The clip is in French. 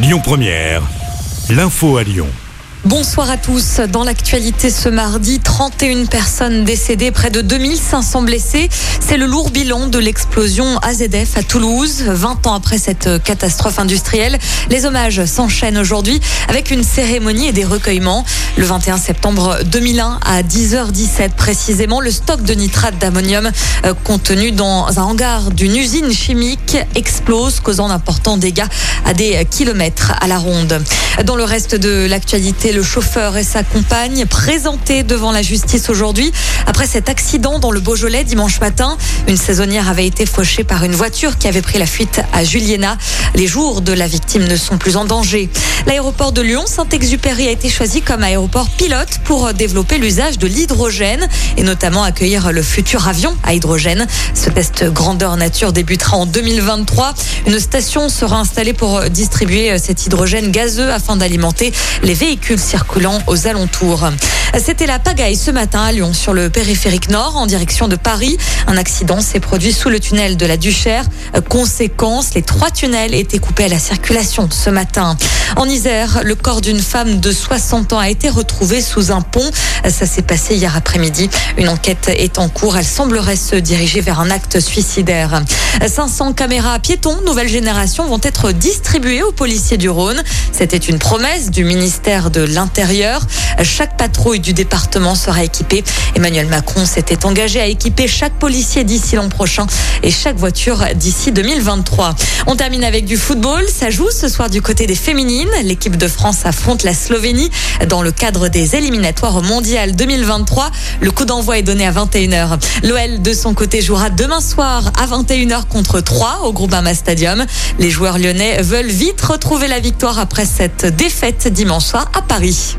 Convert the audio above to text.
Lyon Première, l'info à Lyon. Bonsoir à tous. Dans l'actualité ce mardi, 31 personnes décédées, près de 2500 blessés. C'est le lourd bilan de l'explosion AZF à Toulouse. 20 ans après cette catastrophe industrielle, les hommages s'enchaînent aujourd'hui avec une cérémonie et des recueillements. Le 21 septembre 2001 à 10h17 précisément, le stock de nitrate d'ammonium euh, contenu dans un hangar d'une usine chimique explose, causant d'importants dégâts à des kilomètres à la ronde. Dans le reste de l'actualité, le chauffeur et sa compagne présentés devant la justice aujourd'hui après cet accident dans le Beaujolais dimanche matin. Une saisonnière avait été fauchée par une voiture qui avait pris la fuite à Juliena. Les jours de la victime ne sont plus en danger. L'aéroport de Lyon Saint-Exupéry a été choisi comme aéroport pilote pour développer l'usage de l'hydrogène et notamment accueillir le futur avion à hydrogène. Ce test grandeur nature débutera en 2023. Une station sera installée pour distribuer cet hydrogène gazeux afin d'alimenter les véhicules circulant aux alentours. C'était la pagaille ce matin à Lyon sur le périphérique nord en direction de Paris. Un accident s'est produit sous le tunnel de la Duchère. Conséquence, les trois tunnels étaient coupés à la circulation ce matin. En Isère, le corps d'une femme de 60 ans a été retrouvé sous un pont. Ça s'est passé hier après-midi. Une enquête est en cours. Elle semblerait se diriger vers un acte suicidaire. 500 caméras piétons nouvelle génération vont être distribuées aux policiers du Rhône. C'était une promesse du ministère de l'Intérieur. Chaque patrouille du département sera équipée. Emmanuel Macron s'était engagé à équiper chaque policier d'ici l'an prochain et chaque voiture d'ici 2023. On termine avec du football. Ça joue ce soir du côté des féminines. L'équipe de France affronte la Slovénie dans le cadre des éliminatoires au mondial 2023. Le coup d'envoi est donné à 21h. L'OL de son côté jouera demain soir à 21h contre 3 au Groupama Stadium. Les joueurs lyonnais veulent vite retrouver la victoire après cette défaite dimanche soir à Paris.